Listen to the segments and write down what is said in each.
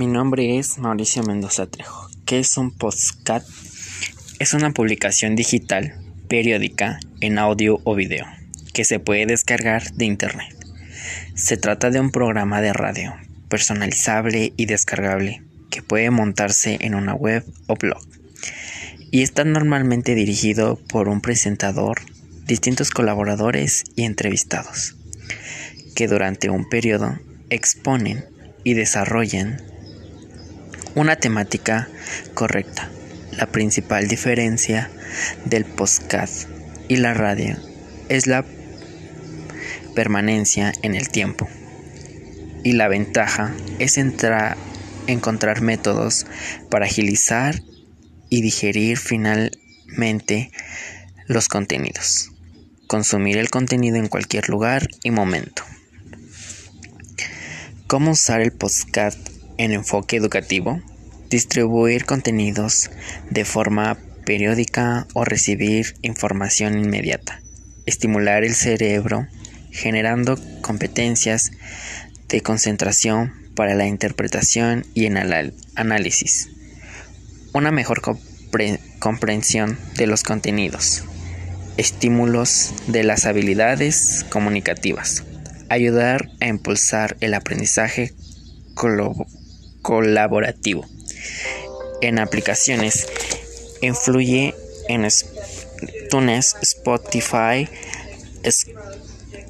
Mi nombre es Mauricio Mendoza Trejo. ¿Qué es un podcast? Es una publicación digital periódica en audio o video que se puede descargar de internet. Se trata de un programa de radio personalizable y descargable que puede montarse en una web o blog y está normalmente dirigido por un presentador, distintos colaboradores y entrevistados que durante un periodo exponen y desarrollan una temática correcta. La principal diferencia del podcast y la radio es la permanencia en el tiempo. Y la ventaja es encontrar métodos para agilizar y digerir finalmente los contenidos. Consumir el contenido en cualquier lugar y momento. ¿Cómo usar el podcast en enfoque educativo? Distribuir contenidos de forma periódica o recibir información inmediata. Estimular el cerebro generando competencias de concentración para la interpretación y el análisis. Una mejor comprensión de los contenidos. Estímulos de las habilidades comunicativas ayudar a impulsar el aprendizaje colaborativo. En aplicaciones, influye en Tunes, Spotify,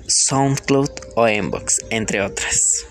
SoundCloud o Inbox, entre otras.